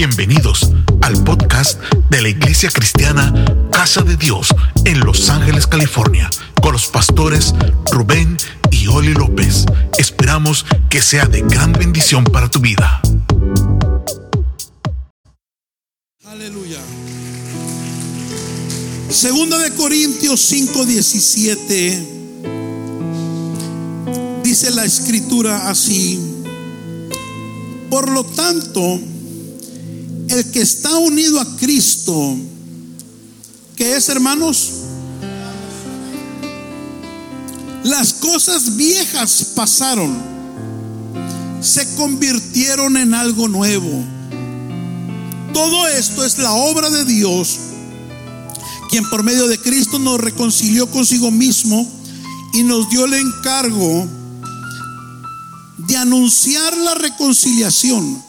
Bienvenidos al podcast de la Iglesia Cristiana Casa de Dios en Los Ángeles, California, con los pastores Rubén y Oli López. Esperamos que sea de gran bendición para tu vida. Aleluya. Segunda de Corintios 5:17 dice la escritura así. Por lo tanto, el que está unido a Cristo, que es hermanos, las cosas viejas pasaron, se convirtieron en algo nuevo. Todo esto es la obra de Dios, quien por medio de Cristo nos reconcilió consigo mismo y nos dio el encargo de anunciar la reconciliación.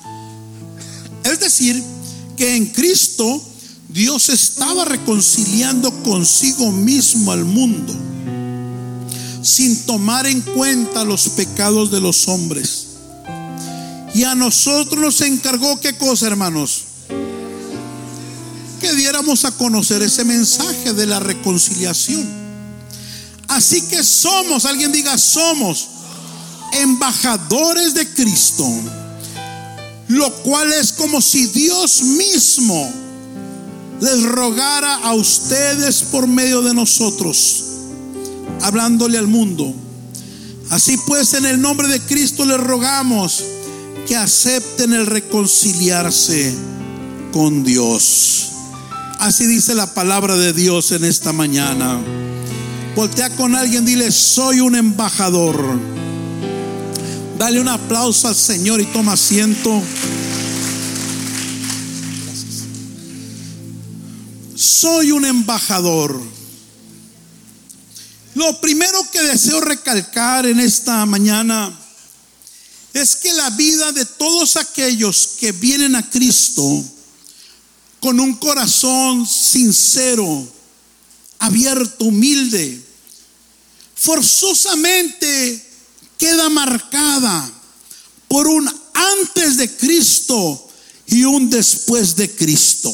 Es decir, en Cristo Dios estaba reconciliando consigo mismo al mundo, sin tomar en cuenta los pecados de los hombres. Y a nosotros nos encargó qué cosa, hermanos? Que diéramos a conocer ese mensaje de la reconciliación. Así que somos, alguien diga, somos embajadores de Cristo lo cual es como si Dios mismo les rogara a ustedes por medio de nosotros, hablándole al mundo. Así pues, en el nombre de Cristo les rogamos que acepten el reconciliarse con Dios. Así dice la palabra de Dios en esta mañana. Voltea con alguien, dile, soy un embajador Dale un aplauso al Señor y toma asiento. Soy un embajador. Lo primero que deseo recalcar en esta mañana es que la vida de todos aquellos que vienen a Cristo con un corazón sincero, abierto, humilde, forzosamente queda marcada por un antes de Cristo y un después de Cristo.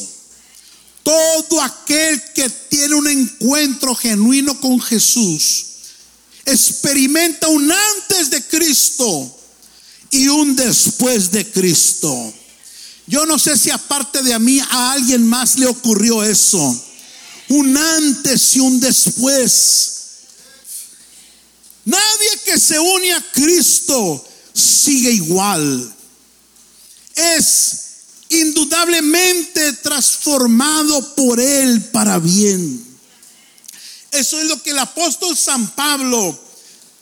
Todo aquel que tiene un encuentro genuino con Jesús experimenta un antes de Cristo y un después de Cristo. Yo no sé si aparte de a mí a alguien más le ocurrió eso. Un antes y un después. Nadie que se une a Cristo sigue igual. Es indudablemente transformado por Él para bien. Eso es lo que el apóstol San Pablo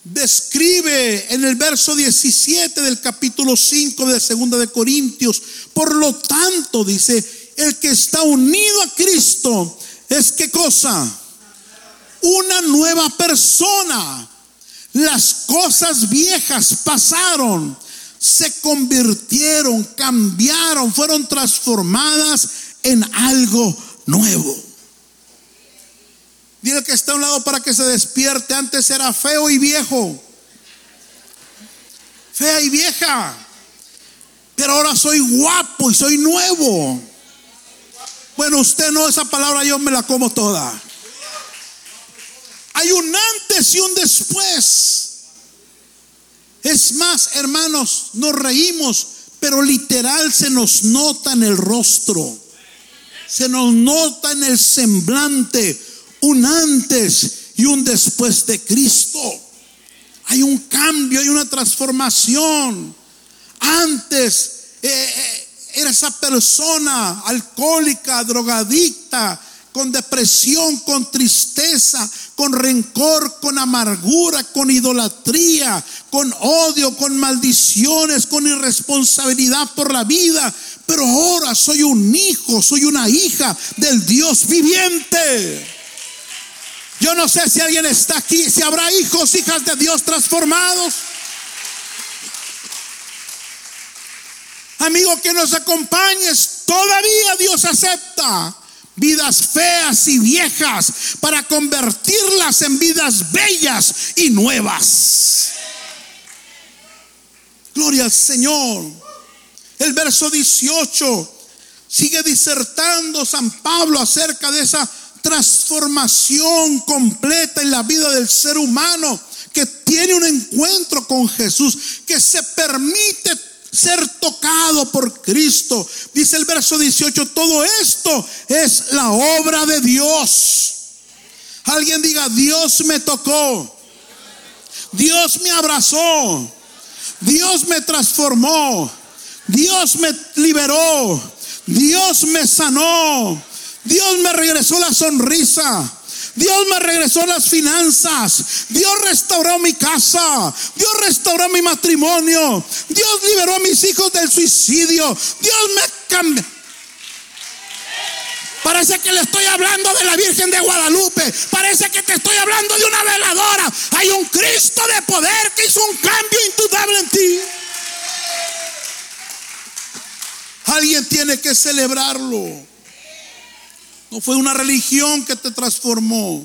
describe en el verso 17 del capítulo 5 de Segunda de Corintios. Por lo tanto, dice, el que está unido a Cristo es qué cosa? Una nueva persona. Las cosas viejas pasaron, se convirtieron, cambiaron, fueron transformadas en algo nuevo. Dile que está a un lado para que se despierte. Antes era feo y viejo. Fea y vieja. Pero ahora soy guapo y soy nuevo. Bueno, usted no, esa palabra yo me la como toda. Hay un antes y un después. Es más, hermanos, nos reímos, pero literal se nos nota en el rostro. Se nos nota en el semblante un antes y un después de Cristo. Hay un cambio, hay una transformación. Antes eh, eh, era esa persona alcohólica, drogadicta, con depresión, con tristeza, con rencor, con amargura, con idolatría, con odio, con maldiciones, con irresponsabilidad por la vida. Pero ahora soy un hijo, soy una hija del Dios viviente. Yo no sé si alguien está aquí, si habrá hijos, hijas de Dios transformados. Amigo que nos acompañes, todavía Dios acepta vidas feas y viejas para convertirlas en vidas bellas y nuevas. Gloria al Señor. El verso 18 Sigue disertando San Pablo acerca de esa transformación completa en la vida del ser humano que tiene un encuentro con Jesús, que se permite ser tocado por Cristo. Dice el verso 18, todo esto es la obra de Dios. Alguien diga, Dios me tocó. Dios me abrazó. Dios me transformó. Dios me liberó. Dios me sanó. Dios me regresó la sonrisa. Dios me regresó las finanzas. Dios restauró mi casa. Dios restauró mi matrimonio. Dios liberó a mis hijos del suicidio. Dios me cambió. Parece que le estoy hablando de la Virgen de Guadalupe. Parece que te estoy hablando de una veladora. Hay un Cristo de poder que hizo un cambio indudable en ti. Alguien tiene que celebrarlo. No fue una religión que te transformó.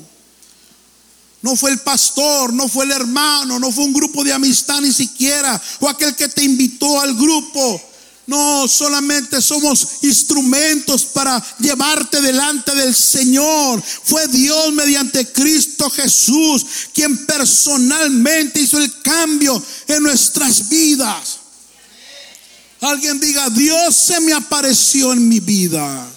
No fue el pastor, no fue el hermano, no fue un grupo de amistad ni siquiera, o aquel que te invitó al grupo. No, solamente somos instrumentos para llevarte delante del Señor. Fue Dios mediante Cristo Jesús quien personalmente hizo el cambio en nuestras vidas. Alguien diga, Dios se me apareció en mi vida.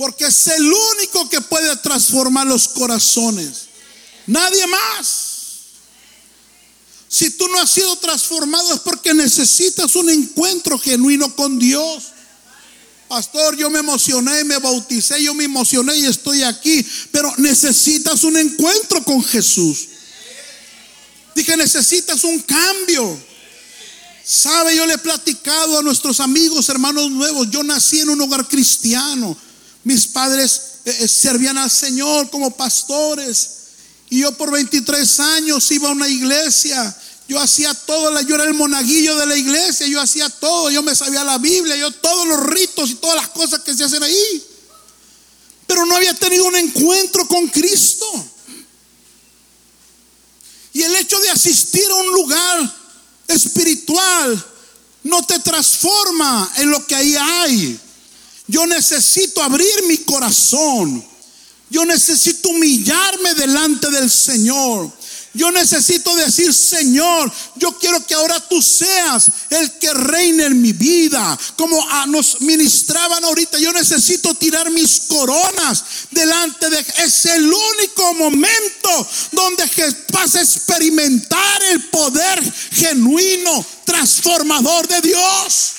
Porque es el único que puede transformar los corazones. Nadie más. Si tú no has sido transformado es porque necesitas un encuentro genuino con Dios. Pastor, yo me emocioné, me bauticé, yo me emocioné y estoy aquí. Pero necesitas un encuentro con Jesús. Dije, necesitas un cambio. Sabe, yo le he platicado a nuestros amigos, hermanos nuevos. Yo nací en un hogar cristiano. Mis padres eh, eh, servían al Señor como pastores. Y yo por 23 años iba a una iglesia. Yo hacía todo, yo era el monaguillo de la iglesia, yo hacía todo, yo me sabía la Biblia, yo todos los ritos y todas las cosas que se hacen ahí. Pero no había tenido un encuentro con Cristo. Y el hecho de asistir a un lugar espiritual no te transforma en lo que ahí hay. Yo necesito abrir mi corazón. Yo necesito humillarme delante del Señor. Yo necesito decir, Señor, yo quiero que ahora tú seas el que reine en mi vida. Como nos ministraban ahorita, yo necesito tirar mis coronas delante de... Es el único momento donde vas a experimentar el poder genuino, transformador de Dios.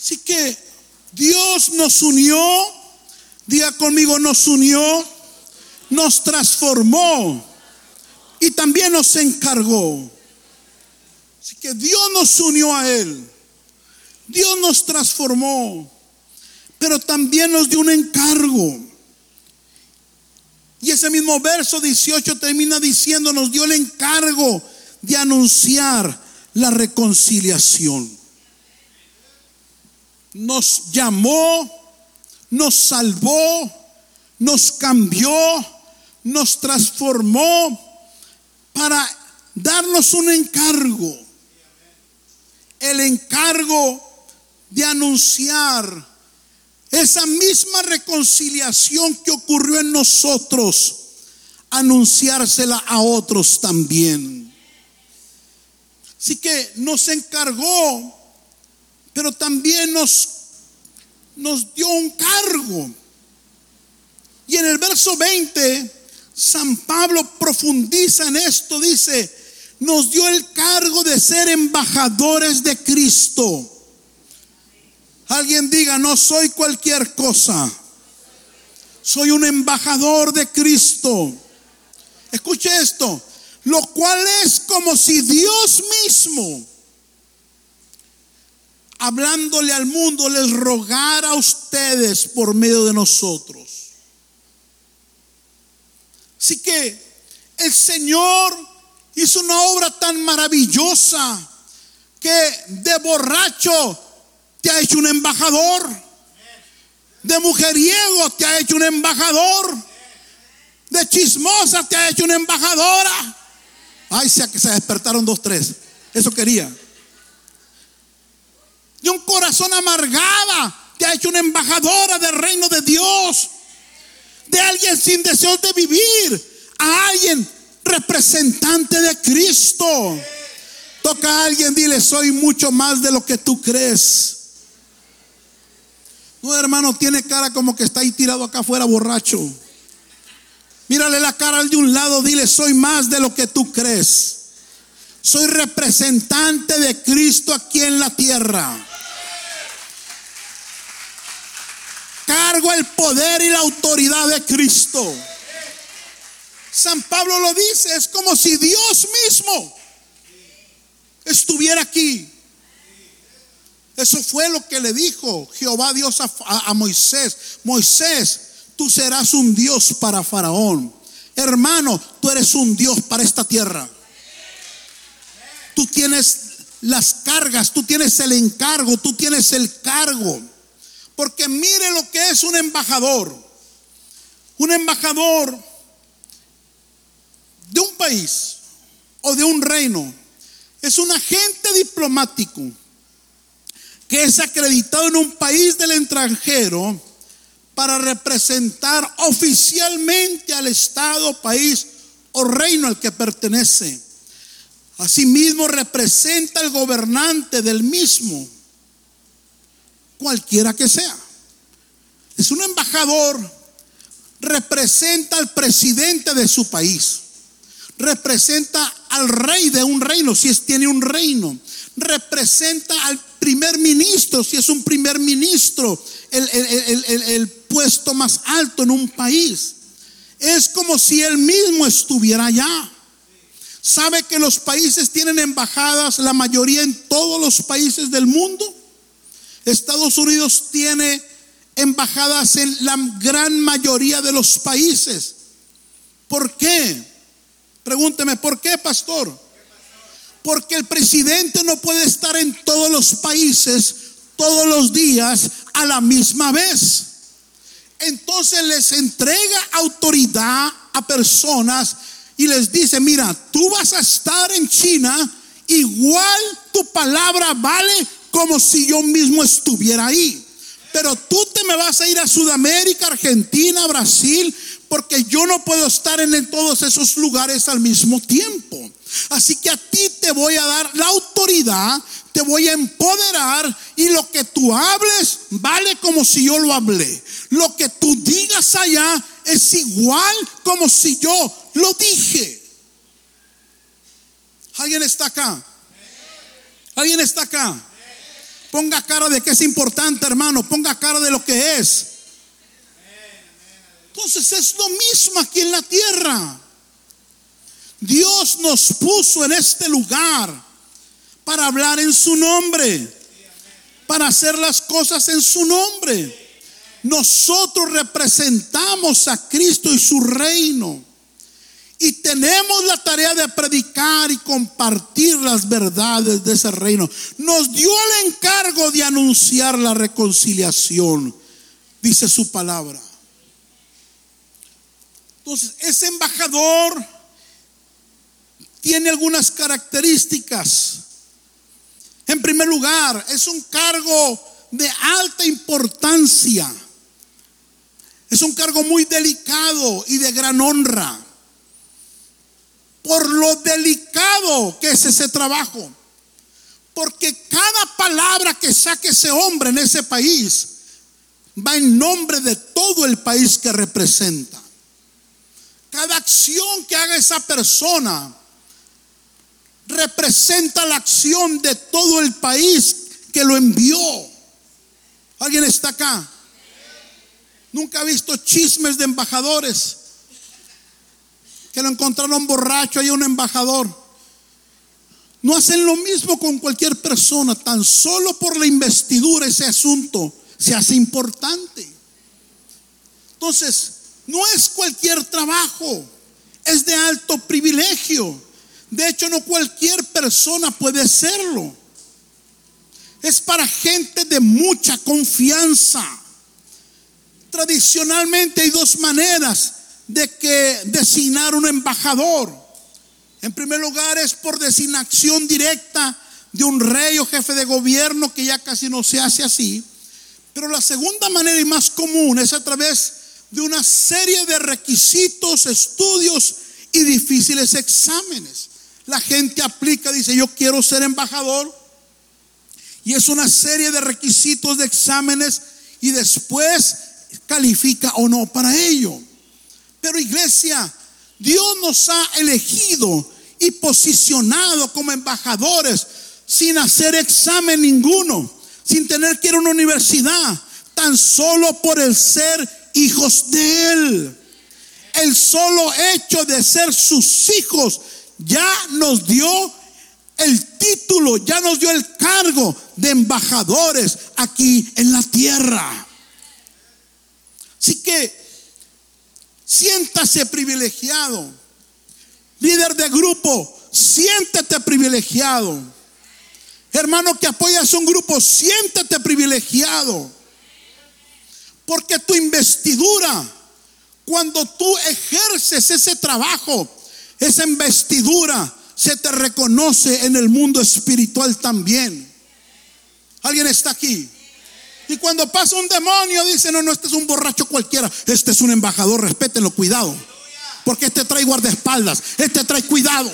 Así que Dios nos unió, diga conmigo, nos unió, nos transformó y también nos encargó. Así que Dios nos unió a Él, Dios nos transformó, pero también nos dio un encargo. Y ese mismo verso 18 termina diciendo, nos dio el encargo de anunciar la reconciliación nos llamó, nos salvó, nos cambió, nos transformó para darnos un encargo. El encargo de anunciar esa misma reconciliación que ocurrió en nosotros, anunciársela a otros también. Así que nos encargó pero también nos, nos dio un cargo. Y en el verso 20, San Pablo profundiza en esto, dice, nos dio el cargo de ser embajadores de Cristo. Alguien diga, no soy cualquier cosa, soy un embajador de Cristo. Escuche esto, lo cual es como si Dios mismo hablándole al mundo, les rogara a ustedes por medio de nosotros. Así que el Señor hizo una obra tan maravillosa que de borracho te ha hecho un embajador, de mujeriego te ha hecho un embajador, de chismosa te ha hecho una embajadora. Ay, sea que se despertaron dos, tres. Eso quería. De un corazón amargada, te ha hecho una embajadora del reino de Dios, de alguien sin deseos de vivir, a alguien representante de Cristo. Toca a alguien, dile, soy mucho más de lo que tú crees. No, hermano, tiene cara como que está ahí tirado acá afuera borracho. Mírale la cara al de un lado, dile, soy más de lo que tú crees. Soy representante de Cristo aquí en la tierra. El poder y la autoridad de Cristo. San Pablo lo dice, es como si Dios mismo estuviera aquí. Eso fue lo que le dijo Jehová Dios a, Moisés. Moisés, tú serás un Dios para Faraón. Hermano, tú eres un Dios para esta tierra. Tú tienes las cargas, tú tienes el encargo, tú tienes el cargo. Porque mire lo que es un embajador. Un embajador de un país o de un reino es un agente diplomático que es acreditado en un país del extranjero para representar oficialmente al Estado, país o reino al que pertenece. Asimismo representa al gobernante del mismo, cualquiera que sea. Es un embajador, representa al presidente de su país representa al rey de un reino, si es, tiene un reino, representa al primer ministro, si es un primer ministro, el, el puesto más alto en un país. Es como si él mismo estuviera allá. ¿Sabe que los países tienen embajadas, la mayoría en todos los países del mundo? Estados Unidos tiene embajadas en la gran mayoría de los países. ¿Por qué? Pregúnteme, ¿por qué, pastor? Porque el presidente no puede estar en todos los países todos los días a la misma vez. Entonces les entrega autoridad a personas y les dice, mira, tú vas a estar en China, igual tu palabra vale como si yo mismo estuviera ahí. Pero tú te me vas a ir a Sudamérica, Argentina, Brasil, porque yo no puedo estar en todos esos lugares al mismo tiempo. Así que a ti te voy a dar la autoridad, te voy a empoderar y lo que tú hables vale como si yo lo hablé. Lo que tú digas allá es igual como si yo lo dije. ¿Alguien está acá? ¿Alguien está acá? Ponga cara de que es importante, hermano. Ponga cara de lo que es. Entonces es lo mismo aquí en la tierra. Dios nos puso en este lugar para hablar en su nombre, para hacer las cosas en su nombre. Nosotros representamos a Cristo y su reino. Y tenemos la tarea de predicar y compartir las verdades de ese reino. Nos dio el encargo de anunciar la reconciliación, dice su palabra. Entonces, ese embajador tiene algunas características. En primer lugar, es un cargo de alta importancia. Es un cargo muy delicado y de gran honra por lo delicado que es ese trabajo. Porque cada palabra que saque ese hombre en ese país va en nombre de todo el país que representa. Cada acción que haga esa persona representa la acción de todo el país que lo envió. ¿Alguien está acá? Nunca ha visto chismes de embajadores que lo encontraron borracho y un embajador. No hacen lo mismo con cualquier persona, tan solo por la investidura ese asunto se hace importante. Entonces, no es cualquier trabajo, es de alto privilegio. De hecho, no cualquier persona puede serlo. Es para gente de mucha confianza. Tradicionalmente hay dos maneras de que designar un embajador. En primer lugar es por designación directa de un rey o jefe de gobierno, que ya casi no se hace así. Pero la segunda manera y más común es a través de una serie de requisitos, estudios y difíciles exámenes. La gente aplica, dice, yo quiero ser embajador. Y es una serie de requisitos de exámenes y después califica o no para ello. Pero iglesia, Dios nos ha elegido y posicionado como embajadores sin hacer examen ninguno, sin tener que ir a una universidad, tan solo por el ser hijos de Él. El solo hecho de ser sus hijos ya nos dio el título, ya nos dio el cargo de embajadores aquí en la tierra. Así que siéntase privilegiado. Líder de grupo, siéntete privilegiado. Hermano que apoyas un grupo, siéntete privilegiado. Porque tu investidura, cuando tú ejerces ese trabajo, esa investidura, se te reconoce en el mundo espiritual también. ¿Alguien está aquí? Y cuando pasa un demonio, dice, no, no, este es un borracho cualquiera, este es un embajador, respétenlo, cuidado. Porque este trae guardaespaldas, este trae cuidado.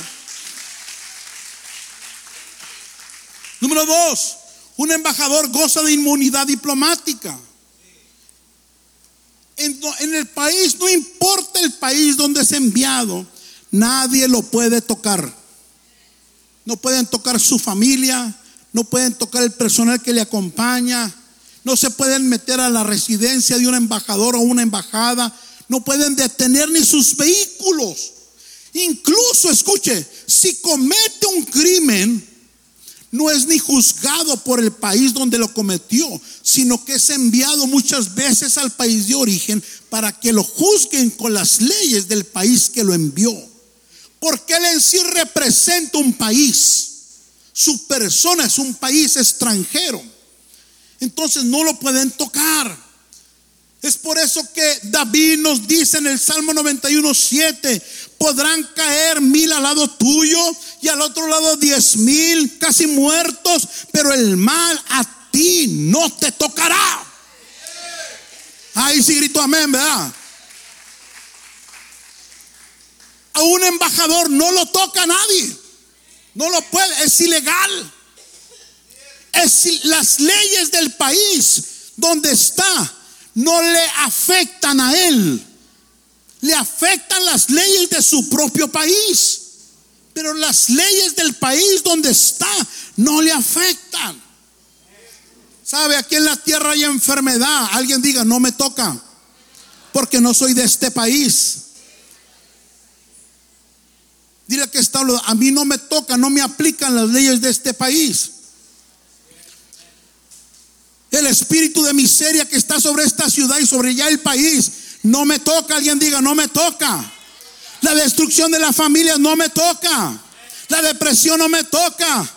Número dos, un embajador goza de inmunidad diplomática. En, en, el país, no importa el país donde es enviado, nadie lo puede tocar. No pueden tocar su familia, no pueden tocar el personal que le acompaña, no se pueden meter a la residencia de un embajador o una embajada, no pueden detener ni sus vehículos. Incluso, escuche, si comete un crimen, no es ni juzgado por el país donde lo cometió, sino que es enviado muchas veces al país de origen para que lo juzguen con las leyes del país que lo envió. Porque él en sí representa un país. Su persona es un país extranjero. Entonces no lo pueden tocar. Es por eso que David nos dice en el Salmo 91, 7, podrán caer mil al lado tuyo y al otro lado diez mil casi muertos, pero el mal a ti no te tocará. Ahí sí gritó amén, ¿verdad? A un embajador no lo toca nadie. No lo puede, es ilegal. Es, las leyes del país donde está no le afectan a él. Le afectan las leyes de su propio país. Pero las leyes del país donde está no le afectan. ¿Sabe? Aquí en la tierra hay enfermedad. Alguien diga, no me toca. Porque no soy de este país. Dile que está a mí no me toca, no me aplican las leyes de este país. El espíritu de miseria que está sobre esta ciudad y sobre ya el país no me toca. Alguien diga, no me toca. La destrucción de la familia no me toca. La depresión no me toca.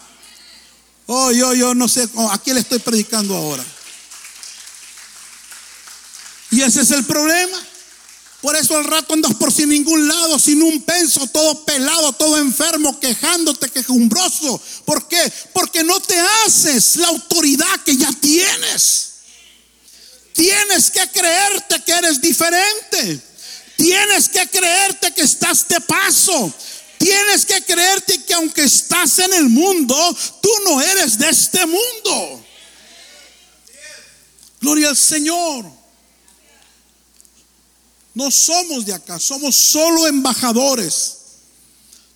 Oh, yo, yo no sé oh, a quién le estoy predicando ahora. Y ese es el problema. Por eso al rato andas por sin ningún lado, sin un penso, todo pelado, todo enfermo, quejándote, quejumbroso. ¿Por qué? Porque no te haces la autoridad que ya tienes. Tienes que creerte que eres diferente. Tienes que creerte que estás de paso. Tienes que creerte que aunque estás en el mundo, tú no eres de este mundo. Gloria al Señor. No somos de acá, somos solo embajadores.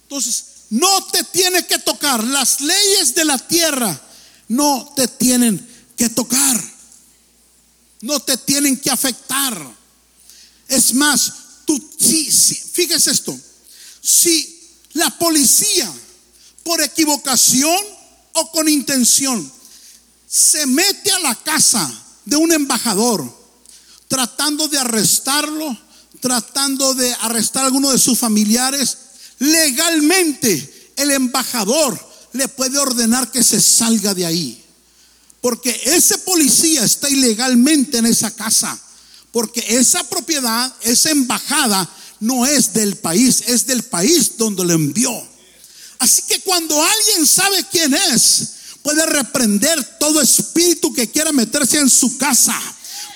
Entonces, no te tiene que tocar. Las leyes de la tierra no te tienen que tocar. No te tienen que afectar. Es más, tú, fíjese esto. Si la policía, por equivocación o con intención, se mete a la casa de un embajador tratando de arrestarlo, tratando de arrestar a alguno de sus familiares, legalmente el embajador le puede ordenar que se salga de ahí. Porque ese policía está ilegalmente en esa casa. Porque esa propiedad, esa embajada, no es del país, es del país donde lo envió. Así que cuando alguien sabe quién es, puede reprender todo espíritu que quiera meterse en su casa.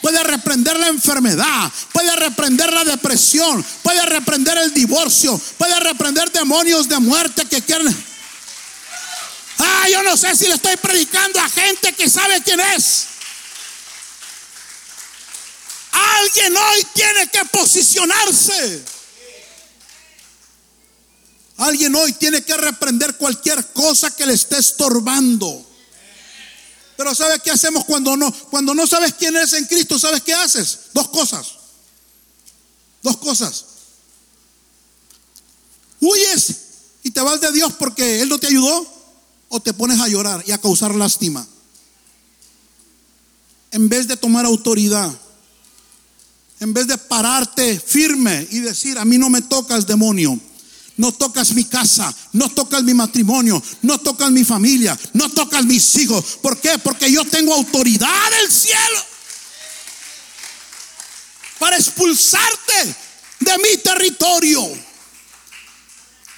Puede reprender la enfermedad, puede reprender la depresión, puede reprender el divorcio, puede reprender demonios de muerte que quieren. Ah, yo no sé si le estoy predicando a gente que sabe quién es. Alguien hoy tiene que posicionarse. Alguien hoy tiene que reprender cualquier cosa que le esté estorbando. Pero ¿sabes qué hacemos cuando no? Cuando no sabes quién eres en Cristo, ¿sabes qué haces? Dos cosas. Dos cosas. Huyes y te vas de Dios porque Él no te ayudó o te pones a llorar y a causar lástima. En vez de tomar autoridad, en vez de pararte firme y decir, a mí no me tocas demonio, no tocas mi casa, no tocas mi matrimonio, no tocas mi familia, no tocas mis hijos. ¿Por qué? Porque yo tengo autoridad del cielo para expulsarte de mi territorio.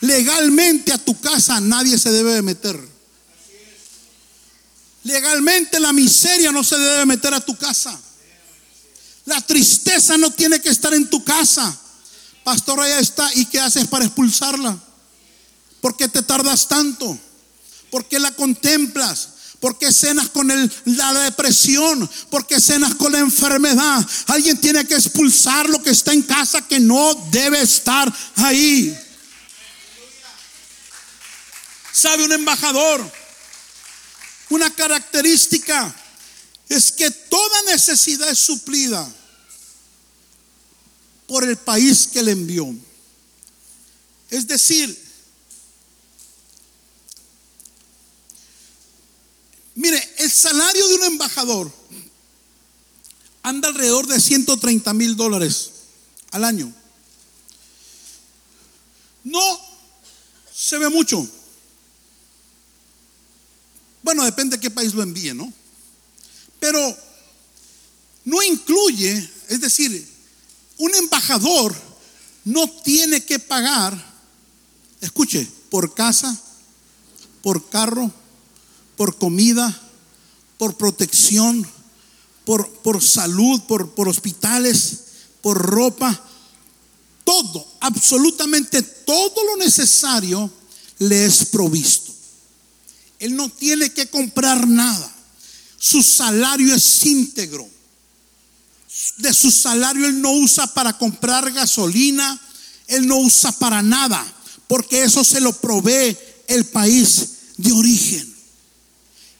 Legalmente a tu casa nadie se debe meter. Legalmente la miseria no se debe meter a tu casa. La tristeza no tiene que estar en tu casa. Pastor, allá está. ¿Y qué haces para expulsarla? ¿Por qué te tardas tanto? ¿Por qué la contemplas? ¿Por qué cenas con la depresión? ¿Por qué cenas con la enfermedad? Alguien tiene que expulsar lo que está en casa que no debe estar ahí. ¿Sabe un embajador? Una característica es que toda necesidad es suplida por el país que le envió. Es decir, mire, el salario de un embajador anda alrededor de 130 mil dólares al año. No se ve mucho. Bueno, depende de qué país lo envíe, ¿no? Pero no incluye, es decir, un embajador no tiene que pagar, escuche, por casa, por carro, por comida, por protección, por, por salud, por, por hospitales, por ropa, todo, absolutamente todo lo necesario le es provisto. Él no tiene que comprar nada. Su salario es íntegro. De su salario él no usa para comprar gasolina, él no usa para nada, porque eso se lo provee el país de origen.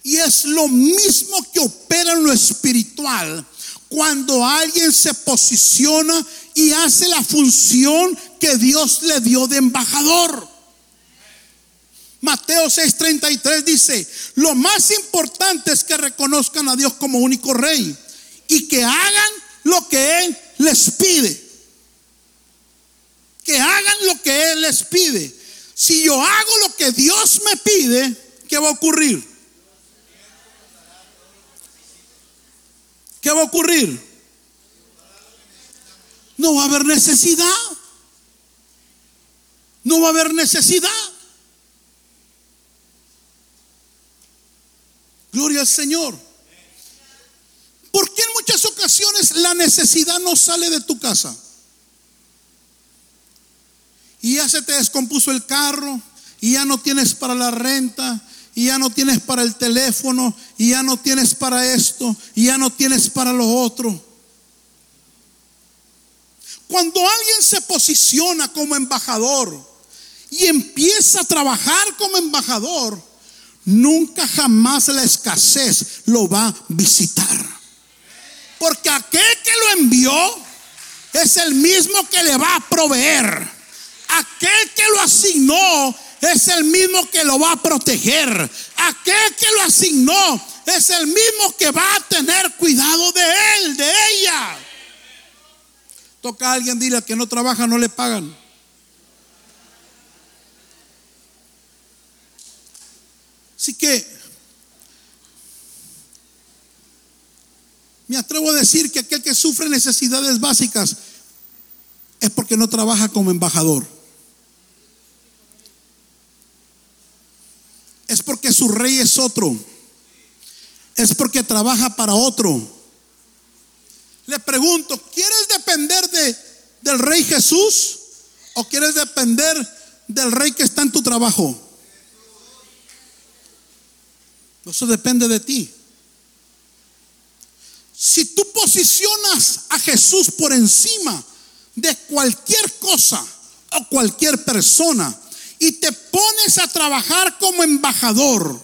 Y es lo mismo que opera en lo espiritual cuando alguien se posiciona y hace la función que Dios le dio de embajador. Mateo 6:33 dice, lo más importante es que reconozcan a Dios como único rey y que hagan lo que Él les pide. Que hagan lo que Él les pide. Si yo hago lo que Dios me pide, ¿qué va a ocurrir? ¿Qué va a ocurrir? No va a haber necesidad. No va a haber necesidad. Gloria al Señor. ¿Por qué en muchas ocasiones la necesidad no sale de tu casa? Y ya se te descompuso el carro, y ya no tienes para la renta, y ya no tienes para el teléfono, y ya no tienes para esto, y ya no tienes para lo otro. Cuando alguien se posiciona como embajador y empieza a trabajar como embajador, nunca jamás la escasez lo va a visitar. Porque aquel que lo envió es el mismo que le va a proveer. Aquel que lo asignó es el mismo que lo va a proteger. Aquel que lo asignó es el mismo que va a tener cuidado de él, de ella. Toca a alguien, dile que no trabaja, no le pagan. Así que me atrevo a decir que aquel que sufre necesidades básicas es porque no trabaja como embajador. Es porque su rey es otro. es porque trabaja para otro. Le pregunto, ¿quieres depender de, del Rey Jesús o quieres depender del Rey que está en tu trabajo? Eso depende de ti. Si tú posicionas a Jesús por encima de cualquier cosa o cualquier persona y te pones a trabajar como embajador,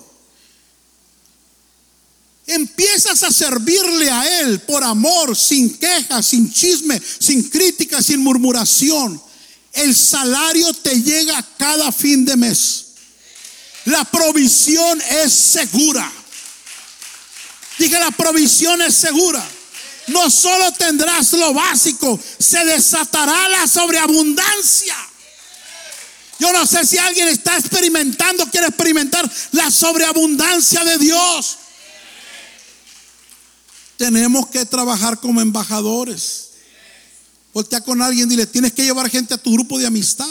empiezas a servirle a Él por amor, sin quejas, sin chisme, sin crítica, sin murmuración, el salario te llega cada fin de mes. La provisión es segura. Dije, la provisión es segura. No solo tendrás lo básico, se desatará la sobreabundancia. Yo no sé si alguien está experimentando, quiere experimentar la sobreabundancia de Dios. Tenemos que trabajar como embajadores. Voltea con alguien dile, tienes que llevar gente a tu grupo de amistad.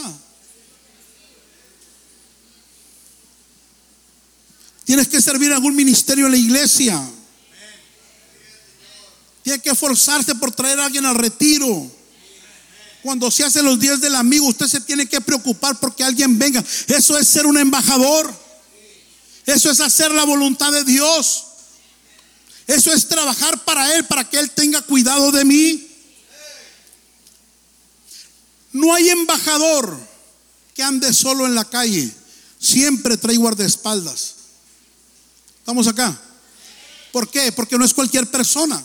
Tienes que servir en algún ministerio en la iglesia. Tiene que esforzarse por traer a alguien al retiro. Cuando se hacen los días del amigo, usted se tiene que preocupar porque alguien venga. Eso es ser un embajador. Eso es hacer la voluntad de Dios. Eso es trabajar para Él, para que Él tenga cuidado de mí. No hay embajador que ande solo en la calle. Siempre trae guardaespaldas. ¿Estamos acá? ¿Por qué? Porque no es cualquier persona.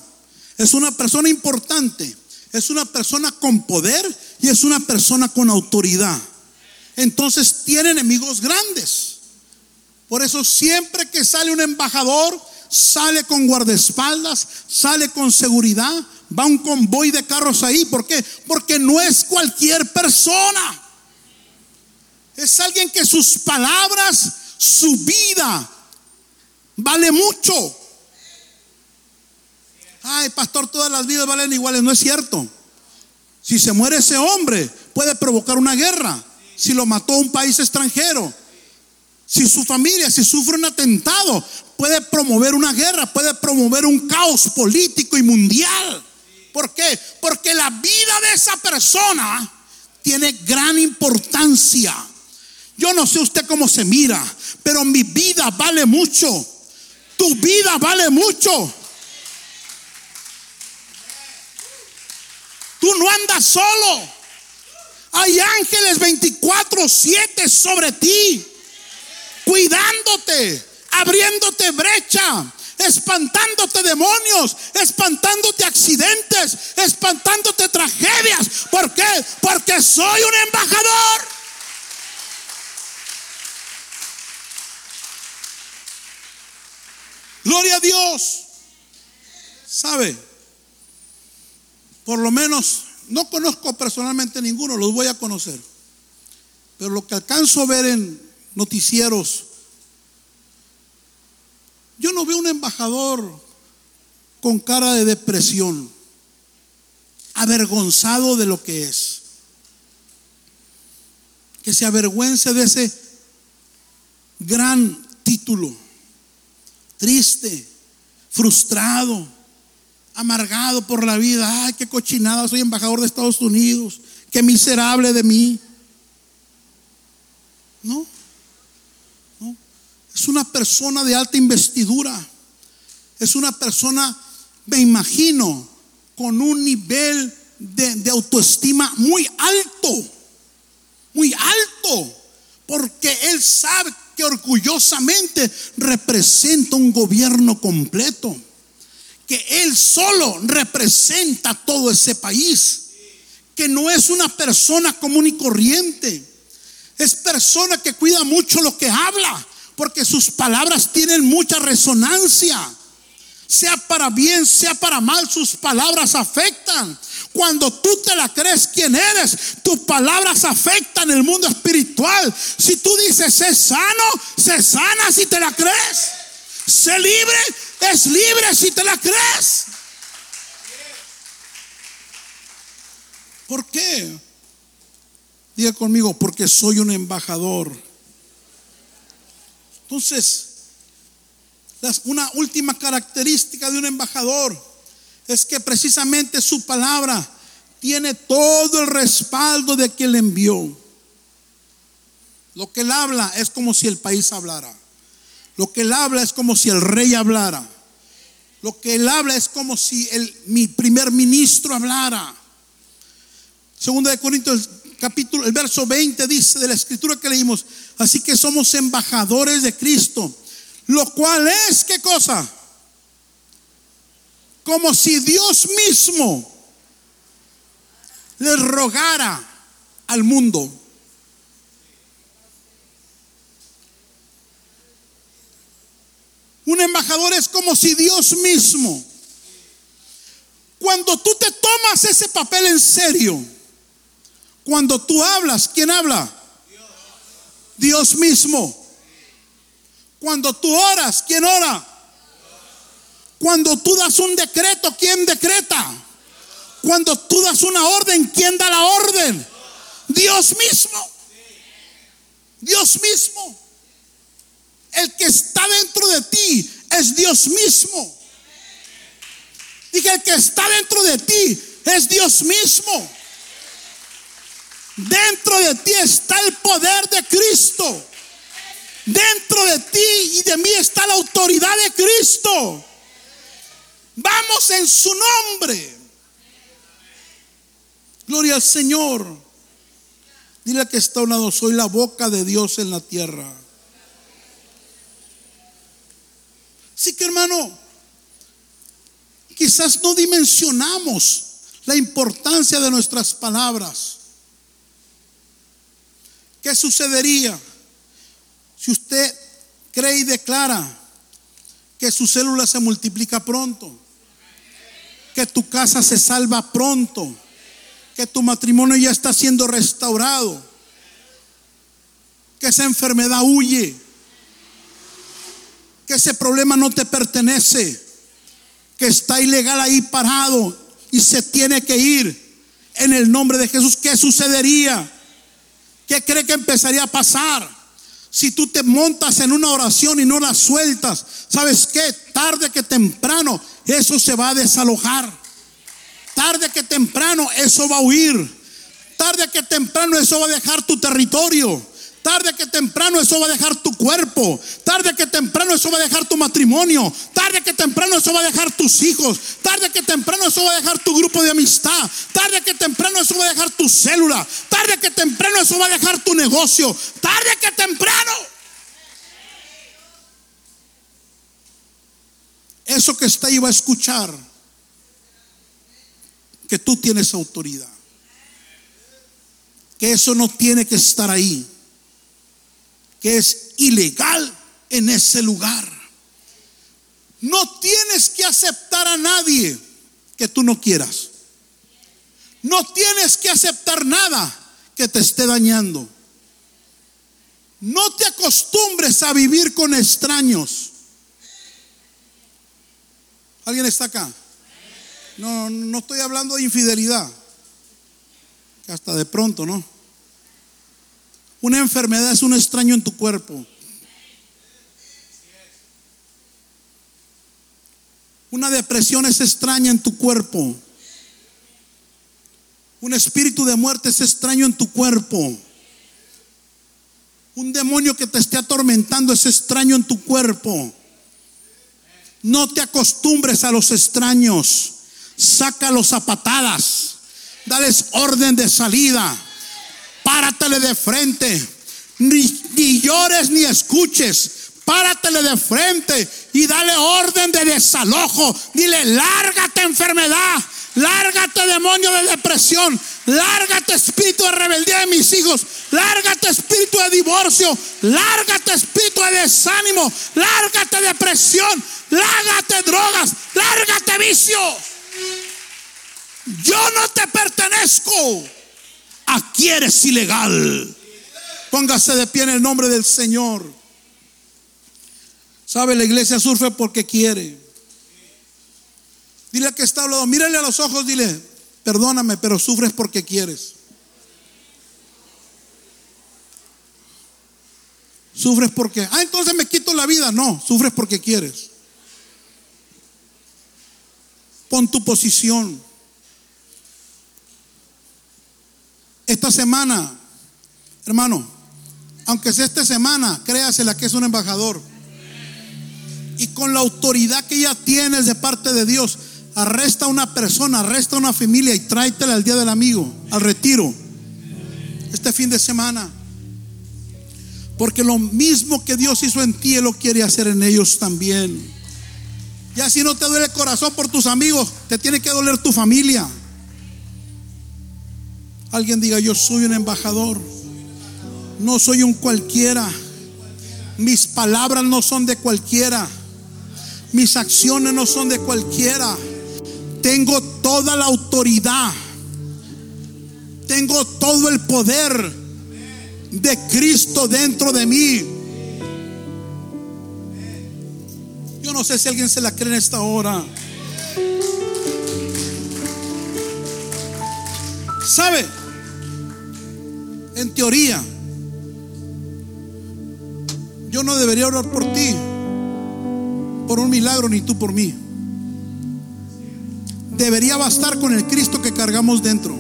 Es una persona importante, es una persona con poder y es una persona con autoridad. Entonces tiene enemigos grandes. Por eso siempre que sale un embajador, sale con guardaespaldas, sale con seguridad, va un convoy de carros ahí. ¿Por qué? Porque no es cualquier persona. Es alguien que sus palabras, su vida, vale mucho. Ay, pastor, todas las vidas valen iguales. No es cierto. Si se muere ese hombre, puede provocar una guerra. Si lo mató un país extranjero. Si su familia, si sufre un atentado, puede promover una guerra, puede promover un caos político y mundial. ¿Por qué? Porque la vida de esa persona tiene gran importancia. Yo no sé usted cómo se mira, pero mi vida vale mucho. Tu vida vale mucho. Tú no andas solo. Hay ángeles 24/7 sobre ti, cuidándote, abriéndote brecha, espantándote demonios, espantándote accidentes, espantándote tragedias. ¿Por qué? Porque soy un embajador. Gloria a Dios. ¿Sabe? Por lo menos, no conozco personalmente ninguno, los voy a conocer. Pero lo que alcanzo a ver en noticieros, yo no veo un embajador con cara de depresión, avergonzado de lo que es. Que se avergüence de ese gran título, triste, frustrado amargado por la vida. Ay, qué cochinada, soy embajador de Estados Unidos. Qué miserable de mí. No. Es una persona de alta investidura. Es una persona, me imagino, con un nivel de autoestima muy alto. Muy alto. Porque él sabe que orgullosamente representa un gobierno completo que Él solo representa todo ese país, que no es una persona común y corriente, es persona que cuida mucho lo que habla, porque sus palabras tienen mucha resonancia. Sea para bien, sea para mal, sus palabras afectan. Cuando tú te la crees quién eres, tus palabras afectan el mundo espiritual. Si tú dices, sé sano, sé sana si te la crees. Sé libre, es libre si te la crees. ¿Por qué? Diga conmigo, porque soy un embajador. Entonces, una última característica de un embajador es que precisamente su palabra tiene todo el respaldo de quien le envió. Lo que él habla es como si el país hablara. Lo que él habla es como si el rey hablara. Lo que él habla es como si el, mi primer ministro hablara. Segundo de Corintios capítulo, el verso 20 dice de la escritura que leímos, así que somos embajadores de Cristo, lo cual es, ¿qué cosa? Como si Dios mismo le rogara al mundo. Un embajador es como si Dios mismo, cuando tú te tomas ese papel en serio, cuando tú hablas, ¿quién habla? Dios mismo. Cuando tú oras, ¿quién ora? Cuando tú das un decreto, ¿quién decreta? Cuando tú das una orden, ¿quién da la orden? Dios mismo. Dios mismo. El que está dentro de ti es Dios mismo. Dije, el que está dentro de ti es Dios mismo. Dentro de ti está el poder de Cristo. Dentro de ti y de mí está la autoridad de Cristo. Vamos en su nombre. Gloria al Señor. Dile que está a un lado, soy la boca de Dios en la tierra. Así que hermano, quizás no dimensionamos la importancia de nuestras palabras. ¿Qué sucedería si usted cree y declara que su célula se multiplica pronto? Que tu casa se salva pronto. Que tu matrimonio ya está siendo restaurado. Que esa enfermedad huye. Que ese problema no te pertenece. Que está ilegal ahí parado y se tiene que ir. En el nombre de Jesús, ¿qué sucedería? ¿Qué cree que empezaría a pasar? Si tú te montas en una oración y no la sueltas, ¿sabes qué? Tarde que temprano eso se va a desalojar. Tarde que temprano eso va a huir. Tarde que temprano eso va a dejar tu territorio. Tarde que temprano eso va a dejar tu cuerpo. Tarde que temprano eso va a dejar tu matrimonio. Tarde que temprano eso va a dejar tus hijos. Tarde que temprano eso va a dejar tu grupo de amistad. Tarde que temprano eso va a dejar tu célula. Tarde que temprano eso va a dejar tu negocio. Tarde que temprano. Eso que está ahí va a escuchar que tú tienes autoridad. Que eso no tiene que estar ahí que es ilegal en ese lugar. No tienes que aceptar a nadie que tú no quieras. No tienes que aceptar nada que te esté dañando. No te acostumbres a vivir con extraños. ¿Alguien está acá? No, no estoy hablando de infidelidad. Hasta de pronto, ¿no? Una enfermedad es un extraño en tu cuerpo. Una depresión es extraña en tu cuerpo. Un espíritu de muerte es extraño en tu cuerpo. Un demonio que te esté atormentando es extraño en tu cuerpo. No te acostumbres a los extraños. Sácalos a patadas. Dales orden de salida páratele de frente. Ni, llores ni escuches. Páratele de frente y dale orden de desalojo. Dile, lárgate enfermedad. Lárgate demonio de depresión. Lárgate espíritu de rebeldía de mis hijos. Lárgate espíritu de divorcio. Lárgate espíritu de desánimo. Lárgate depresión. Lárgate drogas. Lárgate vicio. Yo no te pertenezco aquí eres ilegal. Póngase de pie en el nombre del Señor. ¿Sabe? La iglesia surfe porque quiere. Dile a que está hablando, mírale a los ojos, dile, perdóname, pero sufres porque quieres. Sufres porque, ah, entonces me quito la vida. No, sufres porque quieres. Pon tu posición. Esta semana, hermano, aunque sea esta semana, créasela que es un embajador. Y con la autoridad que ya tienes de parte de Dios, arresta a una persona, arresta a una familia y tráetela al día del amigo, al retiro, este fin de semana. Porque lo mismo que Dios hizo en ti, lo quiere hacer en ellos también. Ya si no te duele el corazón por tus amigos, te tiene que doler tu familia. Alguien diga, yo soy un embajador. No soy un cualquiera. Mis palabras no son de cualquiera. Mis acciones no son de cualquiera. Tengo toda la autoridad. Tengo todo el poder de Cristo dentro de mí. Yo no sé si alguien se la cree en esta hora. ¿Sabe? En teoría, yo no debería orar por ti, por un milagro, ni tú por mí. Debería bastar con el Cristo que cargamos dentro.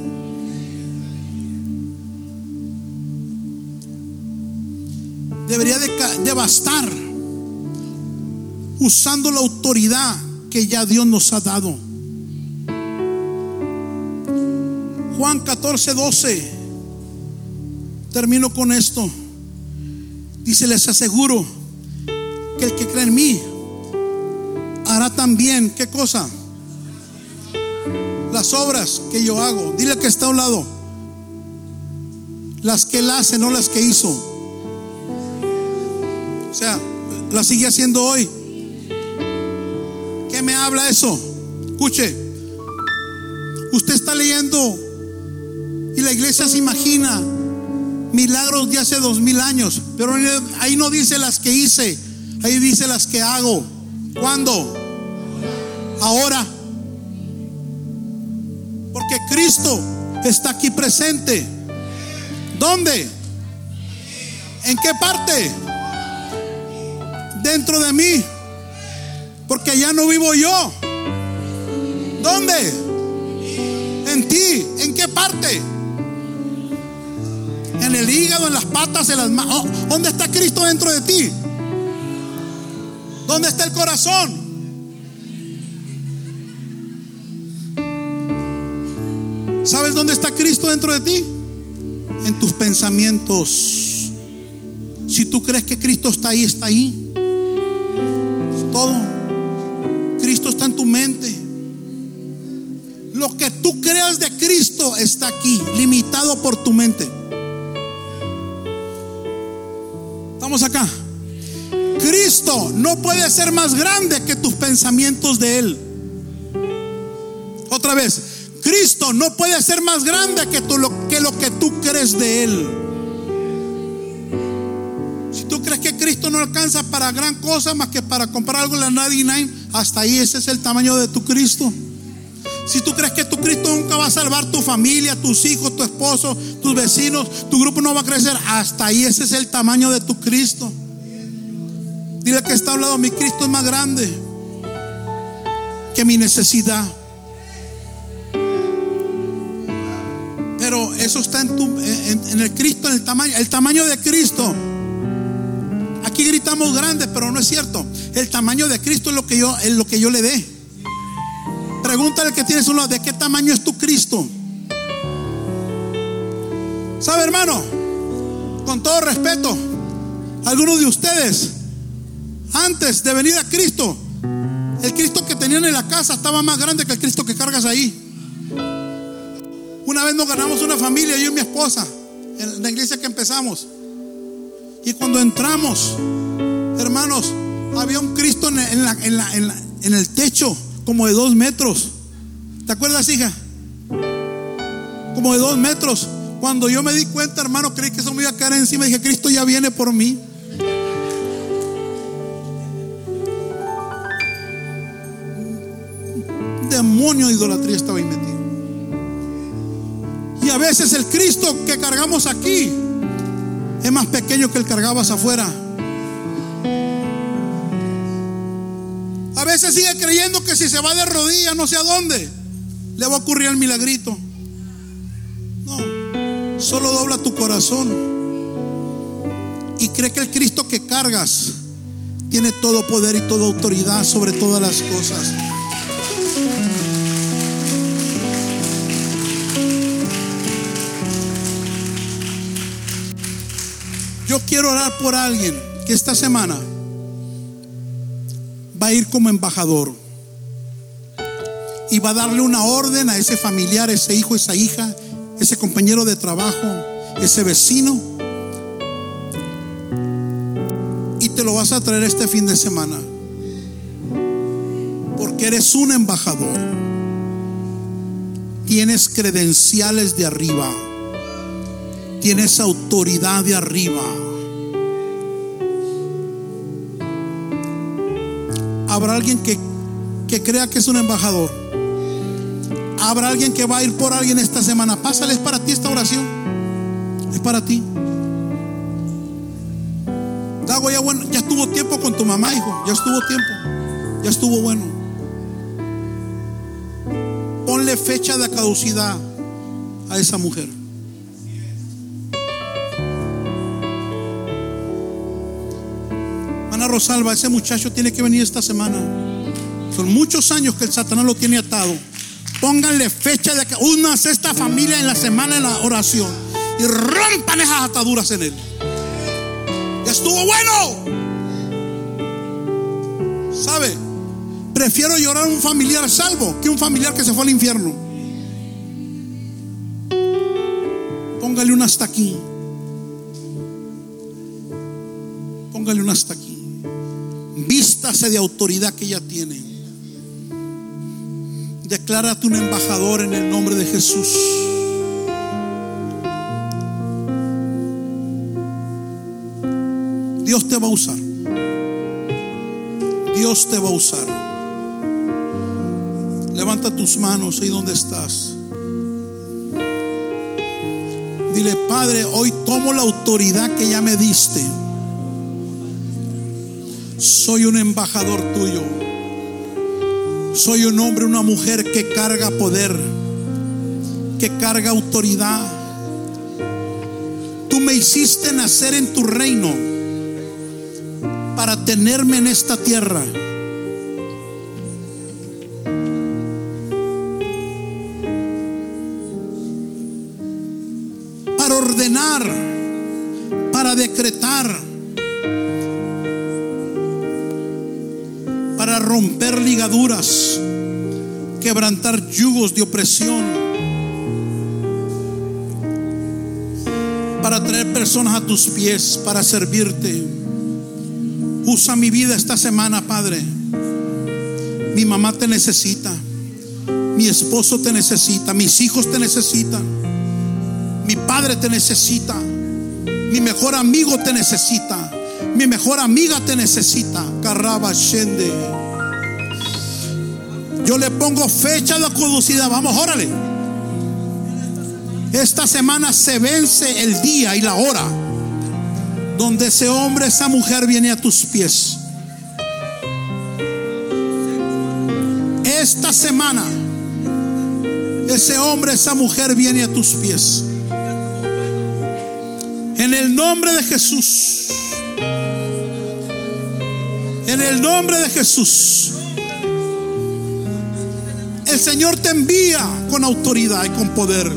Debería de, bastar usando la autoridad que ya Dios nos ha dado. Juan 14, 12. Termino con esto. Dice, les aseguro que el que cree en mí hará también, ¿qué cosa? Las obras que yo hago. Dile que está a un lado. Las que él hace, no las que hizo. O sea, la sigue haciendo hoy. ¿Qué me habla eso? Escuche, usted está leyendo y la iglesia se imagina milagros de hace dos mil años, pero ahí no dice las que hice, ahí dice las que hago. ¿Cuándo? Ahora. Porque Cristo está aquí presente. ¿Dónde? ¿En qué parte? dentro de mí. Porque ya no vivo yo. ¿Dónde? En ti. ¿En qué parte? En el hígado, en las patas, en las manos. Oh, ¿Dónde está Cristo dentro de ti? ¿Dónde está el corazón? ¿Sabes dónde está Cristo dentro de ti? En tus pensamientos. Si tú crees que Cristo está ahí, está ahí todo. Cristo está en tu mente. Lo que tú creas de Cristo está aquí, limitado por tu mente. Acá. Cristo no puede ser más grande que tus pensamientos de Él. Otra vez, Cristo no puede ser más grande que, que lo que tú crees de Él. Cristo no alcanza para gran cosa más que para comprar algo en la 99, hasta ahí ese es el tamaño de tu Cristo. Si tú crees que tu Cristo nunca va a salvar tu familia, tus hijos, tu esposo, tus vecinos, tu grupo no va a crecer, hasta ahí ese es el tamaño de tu Cristo. Dile que está hablando, mi Cristo es más grande que mi necesidad. Pero eso está en, en el Cristo, en el tamaño, el tamaño de Cristo Aquí gritamos grandes, pero no es cierto. El tamaño de Cristo es lo que yo, es lo que yo le dé. Pregúntale que tienes uno, ¿de qué tamaño es tu Cristo? ¿Sabe, hermano? Con todo respeto, algunos de ustedes, antes de venir a Cristo, el Cristo que tenían en la casa estaba más grande que el Cristo que cargas ahí. Una vez nos ganamos una familia, yo y mi esposa, en la iglesia que empezamos. Y cuando entramos, hermanos, había un Cristo en, en, el techo, como de dos metros. ¿Te acuerdas, hija? Como de dos metros. Cuando yo me di cuenta, hermano, creí que eso me iba a caer encima. Dije, Cristo ya viene por mí. demonio de idolatría estaba ahí metido. Y a veces el Cristo que cargamos aquí es más pequeño que el cargabas afuera. A veces sigue creyendo que si se va de rodillas no sé a dónde, le va a ocurrir el milagrito. No, solo dobla tu corazón y cree que el Cristo que cargas tiene todo poder y toda autoridad sobre todas las cosas. Yo quiero orar por alguien que esta semana va a ir como embajador y va a darle una orden a ese familiar, ese hijo, esa hija, ese compañero de trabajo, ese vecino. Y te lo vas a traer este fin de semana. Porque eres un embajador. Tienes credenciales de arriba. Tienes autoridad de arriba. Habrá alguien que, que crea que es un embajador. Habrá alguien que va a ir por alguien esta semana. Pásale, es para ti esta oración. Es para ti. Dago, ya bueno, ya estuvo tiempo con tu mamá, hijo. Ya estuvo tiempo. Ya estuvo bueno. Ponle fecha de caducidad a esa mujer. Rosalba, ese muchacho tiene que venir esta semana. Son muchos años que el Satanás lo tiene atado. Pónganle fecha de que únanse esta familia en la semana de la oración y rompan esas ataduras en él. Estuvo bueno. ¿Sabe? Prefiero llorar a un familiar salvo que un familiar que se fue al infierno. Póngale un hasta aquí. Póngale un hasta aquí. Vístase de autoridad que ella tiene. Declárate un embajador en el nombre de Jesús. Dios te va a usar. Dios te va a usar. Levanta tus manos ahí donde estás. Dile, Padre, hoy tomo la autoridad que ya me diste. Soy un embajador tuyo. Soy un hombre, una mujer que carga poder, que carga autoridad. Tú me hiciste nacer en tu reino para tenerme en esta tierra. Opresión, para traer personas a tus pies, para servirte. Usa mi vida esta semana, Padre. Mi mamá te necesita. Mi esposo te necesita. Mis hijos te necesitan. Mi padre te necesita. Mi mejor amigo te necesita. Mi mejor amiga te necesita. Carraba Shende. Yo le pongo fecha de caducidad. Vamos, órale. Esta semana se vence el día y la hora donde ese hombre, esa mujer viene a tus pies. Esta semana, ese hombre, esa mujer viene a tus pies. En el nombre de Jesús. En el nombre de Jesús. El Señor te envía con autoridad y con poder.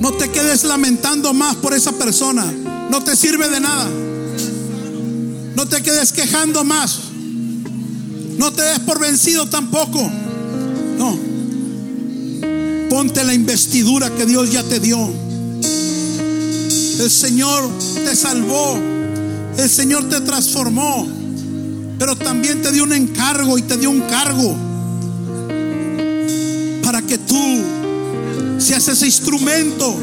No te quedes lamentando más por esa persona. No te sirve de nada. No te quedes quejando más. No te des por vencido tampoco. No. Ponte la investidura que Dios ya te dio. El Señor te salvó. El Señor te transformó. Pero también te dio un encargo y te dio un cargo. Que tú seas ese instrumento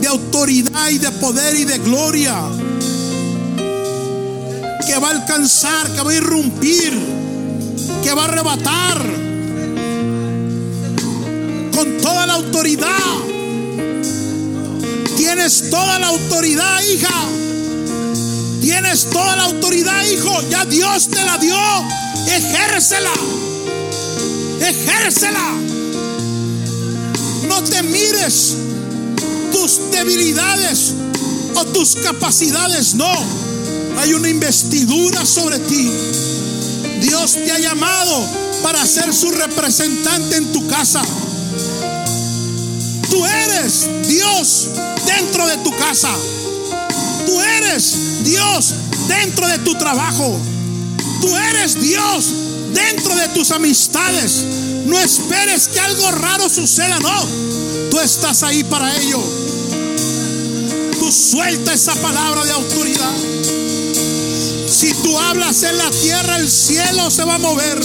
de autoridad y de poder y de gloria que va a alcanzar, que va a irrumpir, que va a arrebatar con toda la autoridad. Tienes toda la autoridad, hija. Tienes toda la autoridad, hijo. Ya Dios te la dio. Ejércela. Ejércela. No te mires tus debilidades o tus capacidades. No. Hay una investidura sobre ti. Dios te ha llamado para ser su representante en tu casa. Tú eres Dios dentro de tu casa. Tú eres Dios dentro de tu trabajo. Tú eres Dios dentro de tus amistades. No esperes que algo raro suceda, no. Tú estás ahí para ello. Tú suelta esa palabra de autoridad. Si tú hablas en la tierra, el cielo se va a mover.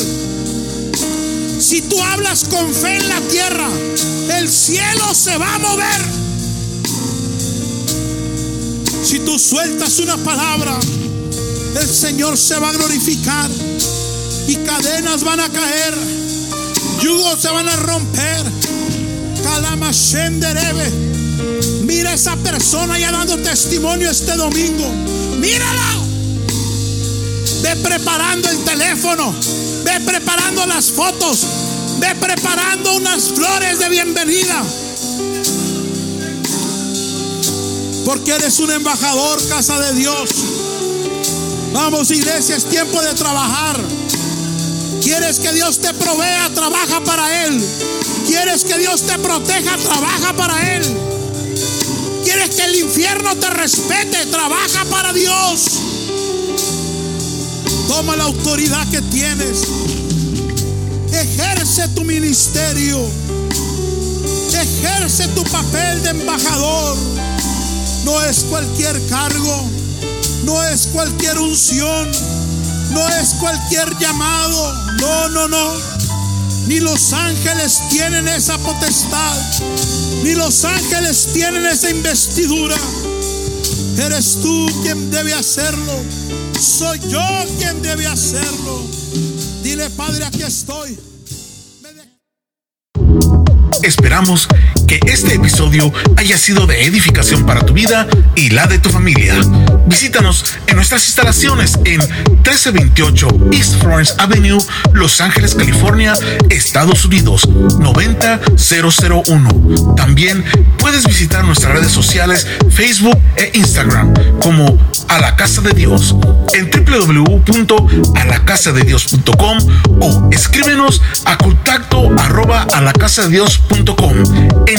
Si tú hablas con fe en la tierra, el cielo se va a mover. Si tú sueltas una palabra, el Señor se va a glorificar y cadenas van a caer, yugos se van a romper. Calama Shenderebe. Mira esa persona ya dando testimonio este domingo. Mírala. Ve preparando el teléfono. Ve preparando las fotos. Ve preparando unas flores de bienvenida. Porque eres un embajador, casa de Dios. Vamos, iglesia, es tiempo de trabajar. ¿Quieres que Dios te provea? Trabaja para Él. ¿Quieres que Dios te proteja? Trabaja para Él. ¿Quieres que el infierno te respete? Trabaja para Dios. Toma la autoridad que tienes. Ejerce tu ministerio. Ejerce tu papel de embajador. No es cualquier cargo. No es cualquier unción. No es cualquier llamado. No, no, no. Ni los ángeles tienen esa potestad. Ni los ángeles tienen esa investidura. Eres tú quien debe hacerlo. Soy yo quien debe hacerlo. Dile, Padre, aquí estoy. Esperamos que este episodio haya sido de edificación para tu vida y la de tu familia. Visítanos en nuestras instalaciones en 1328 East Florence Avenue, Los Ángeles, California, Estados Unidos 90001. También puedes visitar nuestras redes sociales Facebook e Instagram como A la Casa de Dios en www.alacasadedios.com o escríbenos a contacto arroba a la casa de Dios